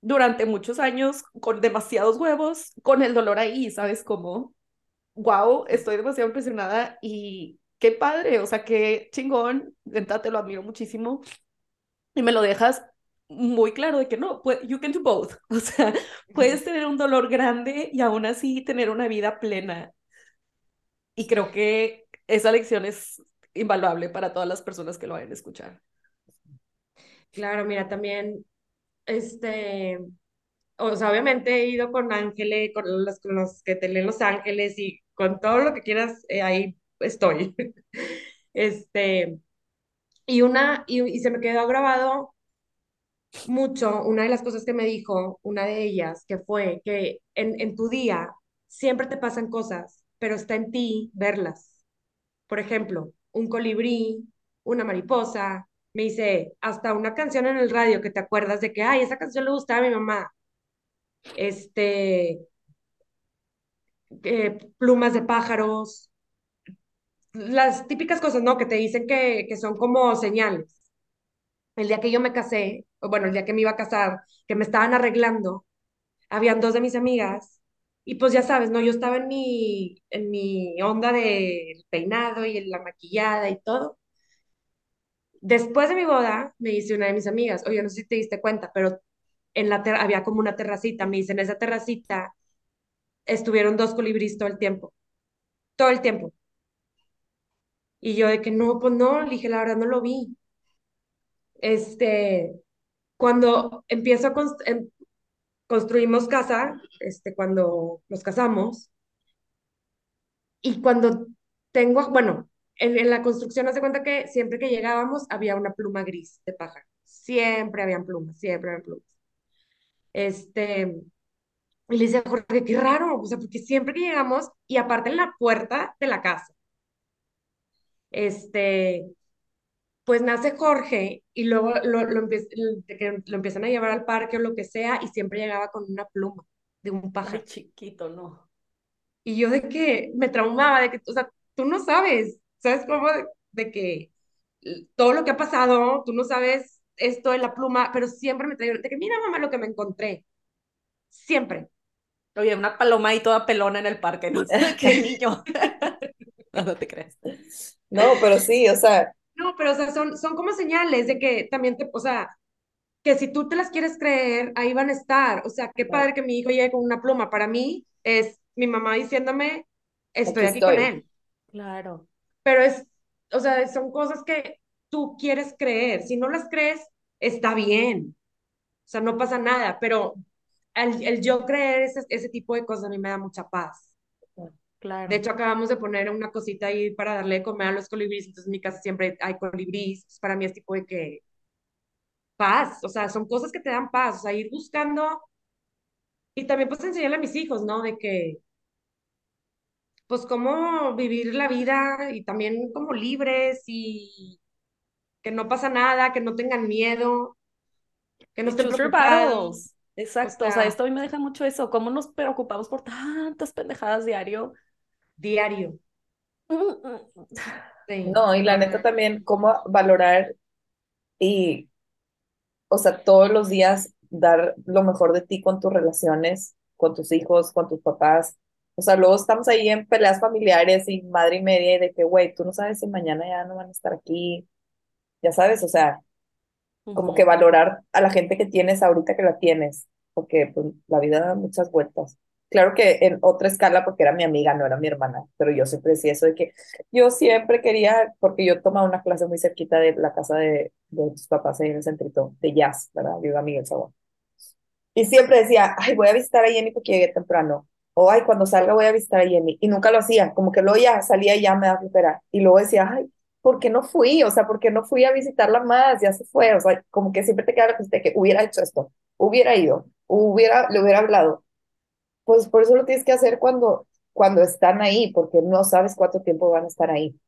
durante muchos años con demasiados huevos, con el dolor ahí, ¿sabes cómo? Wow, estoy demasiado impresionada y qué padre, o sea, qué chingón, neta, te lo admiro muchísimo y me lo dejas muy claro de que no, you can do both, o sea, puedes tener un dolor grande y aún así tener una vida plena. Y creo que esa lección es invaluable para todas las personas que lo vayan a escuchar. Claro, mira, también, este, o sea, obviamente he ido con Ángeles, con los, con los que te leen Los Ángeles y con todo lo que quieras, eh, ahí estoy. Este, y una, y, y se me quedó grabado mucho una de las cosas que me dijo, una de ellas, que fue que en, en tu día siempre te pasan cosas, pero está en ti verlas. Por ejemplo, un colibrí, una mariposa, me dice, hasta una canción en el radio que te acuerdas de que, ay, esa canción le gustaba a mi mamá. Este, plumas de pájaros, las típicas cosas, ¿no? Que te dicen que, que son como señales. El día que yo me casé, bueno, el día que me iba a casar, que me estaban arreglando, habían dos de mis amigas, y pues ya sabes, ¿no? Yo estaba en mi, en mi onda del peinado y en la maquillada y todo. Después de mi boda, me dice una de mis amigas, oye, no sé si te diste cuenta, pero en la había como una terracita, me dice, en esa terracita estuvieron dos colibríes todo el tiempo, todo el tiempo. Y yo de que no, pues no, le dije, la verdad no lo vi. Este, cuando empiezo a em- construimos casa, este, cuando nos casamos, y cuando tengo, bueno, en, en la construcción hace cuenta que siempre que llegábamos había una pluma gris de pájaro, siempre habían plumas, siempre habían plumas. Este, y le decía, Jorge, qué raro, o sea, porque siempre que llegamos, y aparte en la puerta de la casa, este, pues nace Jorge y luego lo, lo, empie- lo empiezan a llevar al parque o lo que sea, y siempre llegaba con una pluma de un Ay, pájaro. chiquito, no. Y yo de que me traumaba, de que, o sea, tú no sabes, ¿sabes cómo? De, de que todo lo que ha pasado, tú no sabes esto de la pluma, pero siempre me traía, de que mira mamá lo que me encontré, siempre. Oye, una paloma ahí toda pelona en el parque, ¿no? Qué niño. No, no te creas. No, pero sí, o sea, No, pero o sea, son, son como señales de que también te, o sea, que si tú te las quieres creer, ahí van a estar. O sea, qué padre que mi hijo llegue con una pluma. Para mí es mi mamá diciéndome, estoy aquí aquí con él. Claro. Pero es, o sea, son cosas que tú quieres creer. Si no las crees, está bien. O sea, no pasa nada, pero el, el yo creer ese, ese tipo de cosas a mí me da mucha paz. De hecho, acabamos de poner una cosita ahí para darle de comer a los colibríes, entonces en mi casa siempre hay colibríes. Para mí es tipo de que paz, o sea, son cosas que te dan paz, o sea, ir buscando y también pues enseñarle a mis hijos, ¿no? De que, pues cómo vivir la vida y también como libres y que no pasa nada, que no tengan miedo, que no estén preocupados, o Exacto. O sea, esto a mí me deja mucho eso. ¿Cómo nos preocupamos por tantas pendejadas diario? Diario. Sí, no, y la neta también, cómo valorar y, o sea, todos los días dar lo mejor de ti con tus relaciones, con tus hijos, con tus papás. O sea, luego estamos ahí en peleas familiares y madre y media y de que, güey, tú no sabes si mañana ya no van a estar aquí, ya sabes, o sea, como que valorar a la gente que tienes ahorita que la tienes, porque pues, la vida da muchas vueltas. Claro que en otra escala, porque era mi amiga, no era mi hermana, pero yo siempre decía eso de que yo siempre quería, porque yo tomaba una clase muy cerquita de la casa de, de tus papás ahí en el centrito, de jazz, ¿verdad? Yo iba a Miguel Sabor. Y siempre decía, ay, voy a visitar a Jenny porque llegué temprano. o ay, cuando salga voy a visitar a Jenny, y nunca lo hacía, como que luego ya salía y ya me da flipera, y luego decía, ay, ¿por qué no fui? O sea, ¿por qué no fui a visitarla más? Ya se fue, o sea, como que siempre te queda la cuestión de que hubiera hecho esto, hubiera ido, hubiera, le hubiera hablado. Pues por eso lo tienes que hacer cuando, cuando están ahí, porque no sabes cuánto tiempo van a estar ahí.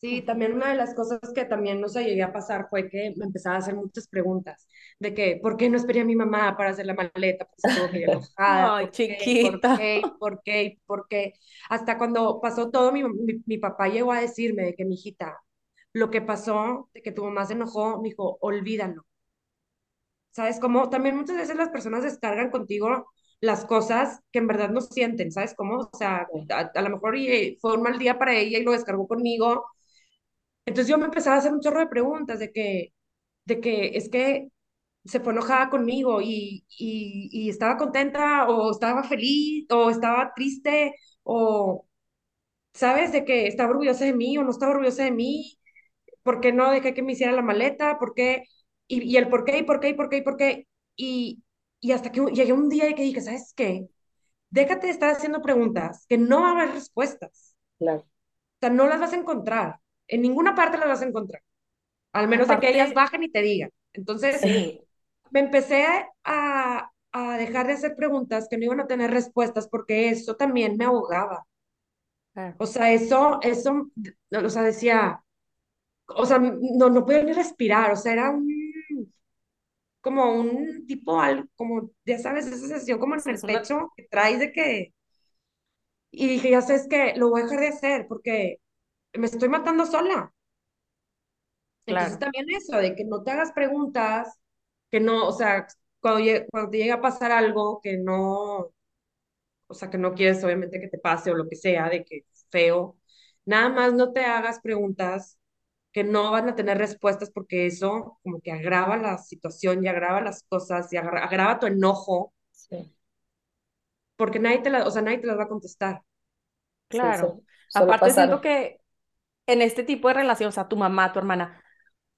Sí, también una de las cosas que también no se llegué a pasar fue que me empezaba a hacer muchas preguntas de que, ¿por qué no esperé a mi mamá para hacer la maleta? Porque estuvo que enojada. Ay, ¿por qué? chiquita. ¿Por qué? ¿Por qué? ¿Por qué? Hasta cuando pasó todo, mi, mi, mi papá llegó a decirme de que, mi hijita, lo que pasó, de que tu mamá se enojó, me dijo, olvídalo. ¿Sabes cómo? También muchas veces las personas descargan contigo las cosas que en verdad no sienten, ¿sabes cómo? O sea, a, a lo mejor y, fue un mal día para ella y lo descargó conmigo entonces yo me empezaba a hacer un chorro de preguntas de que, de que es que se fue enojada conmigo y, y, y estaba contenta o estaba feliz o estaba triste o, ¿sabes? De que estaba orgullosa de mí o no estaba orgullosa de mí, ¿por qué no dejé que me hiciera la maleta? ¿Por qué? Y, y el por qué y por qué y por qué y por qué. Y, y hasta que llegué un día y que dije, ¿sabes qué? Déjate de estar haciendo preguntas, que no va a haber respuestas. Claro. O sea, no las vas a encontrar. En ninguna parte las vas a encontrar. Al menos Aparte- de que ellas bajen y te digan. Entonces, Sí, me empecé a, a dejar de hacer preguntas que no iban a tener respuestas porque eso también me ahogaba. O sea, eso, eso, o sea, decía, o sea, no, no podía ni respirar, o sea, era un, como un tipo, como, ya sabes, esa sensación como en el pecho que traes de que, y dije, ya sabes que lo voy a dejar de hacer porque me estoy matando sola. Entonces Claro. también eso, de que no te hagas preguntas, que no, o sea, cuando, cuando te llega a pasar algo que no, o sea, que no quieres obviamente que te pase o lo que sea, de que feo, nada más no te hagas preguntas que no van a tener respuestas porque eso como que agrava la situación y agrava las cosas y agra- agrava tu enojo Sí, porque nadie te la, o sea, nadie te las va a contestar. Claro. Aparte siento pasar. que en este tipo de relación, o sea, tu mamá, tu hermana,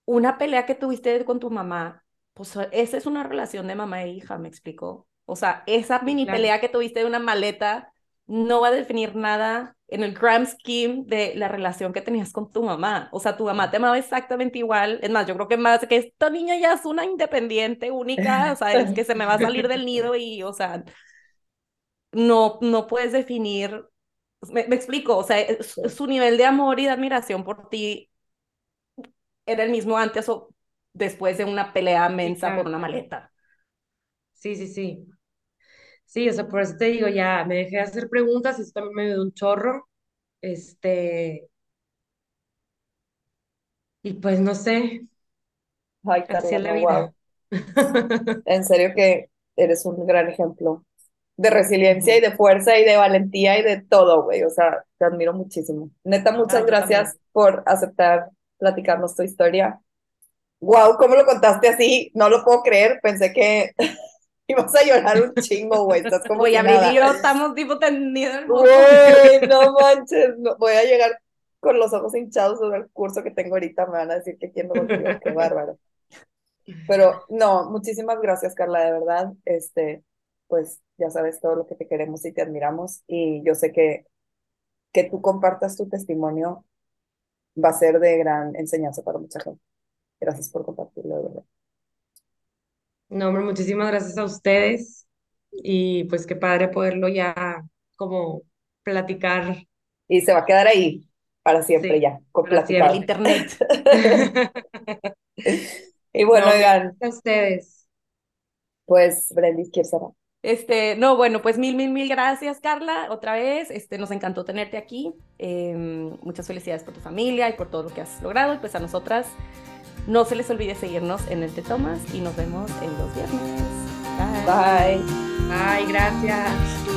una pelea que tuviste con tu mamá, pues esa es una relación de mamá e hija, ¿me explico? O sea, esa mini claro. pelea que tuviste de una maleta no va a definir nada en el grand scheme de la relación que tenías con tu mamá. O sea, tu mamá te amaba exactamente igual. Es más, yo creo que más que esta niña ya es una independiente única, o sea, es que se me va a salir del nido y, o sea, no, no puedes definir, me, me explico, o sea, es- Sí. su nivel de amor y de admiración por ti era el mismo antes o después de una pelea mensa por una maleta. Sí, sí, sí. Sí, o sea, por eso te digo, ya me dejé de hacer preguntas, eso también me dio un chorro. Este, y pues no sé, Ay, así es la vida. wow. En serio que eres un gran ejemplo de resiliencia y de fuerza y de valentía y de todo, güey. O sea, te admiro muchísimo. Neta, muchas Ay, yo gracias también. por aceptar platicarnos tu historia. Wow, ¿cómo lo contaste así? No lo puedo creer. Pensé que ibas a llorar un chingo, güey. Estás como Güey, Abril y yo estamos tipo tendidos en Güey, no manches. no- voy a llegar con los ojos hinchados del curso que tengo ahorita. Me van a decir que quién no contigo. Qué bárbaro. Pero no, muchísimas gracias, Carla, de verdad. Este, pues ya sabes todo lo que te queremos y te admiramos. Y yo sé que que tú compartas tu testimonio va a ser de gran enseñanza para mucha gente. Gracias por compartirlo, de verdad. No, hombre, muchísimas gracias a ustedes y pues qué padre poderlo ya como platicar. Y se va a quedar ahí para siempre Sí, ya, con para el internet. Y bueno, No, oigan, gracias a ustedes. pues Brendis, ¿quieres cerrar? Este, no, bueno, pues mil, mil, mil gracias, Carla, otra vez. Este, nos encantó tenerte aquí. Em, muchas felicidades por tu familia y por todo lo que has logrado. Y pues a nosotras, no se les olvide seguirnos en el Te Tomas y nos vemos en los viernes. Bye. Bye. Ay, gracias.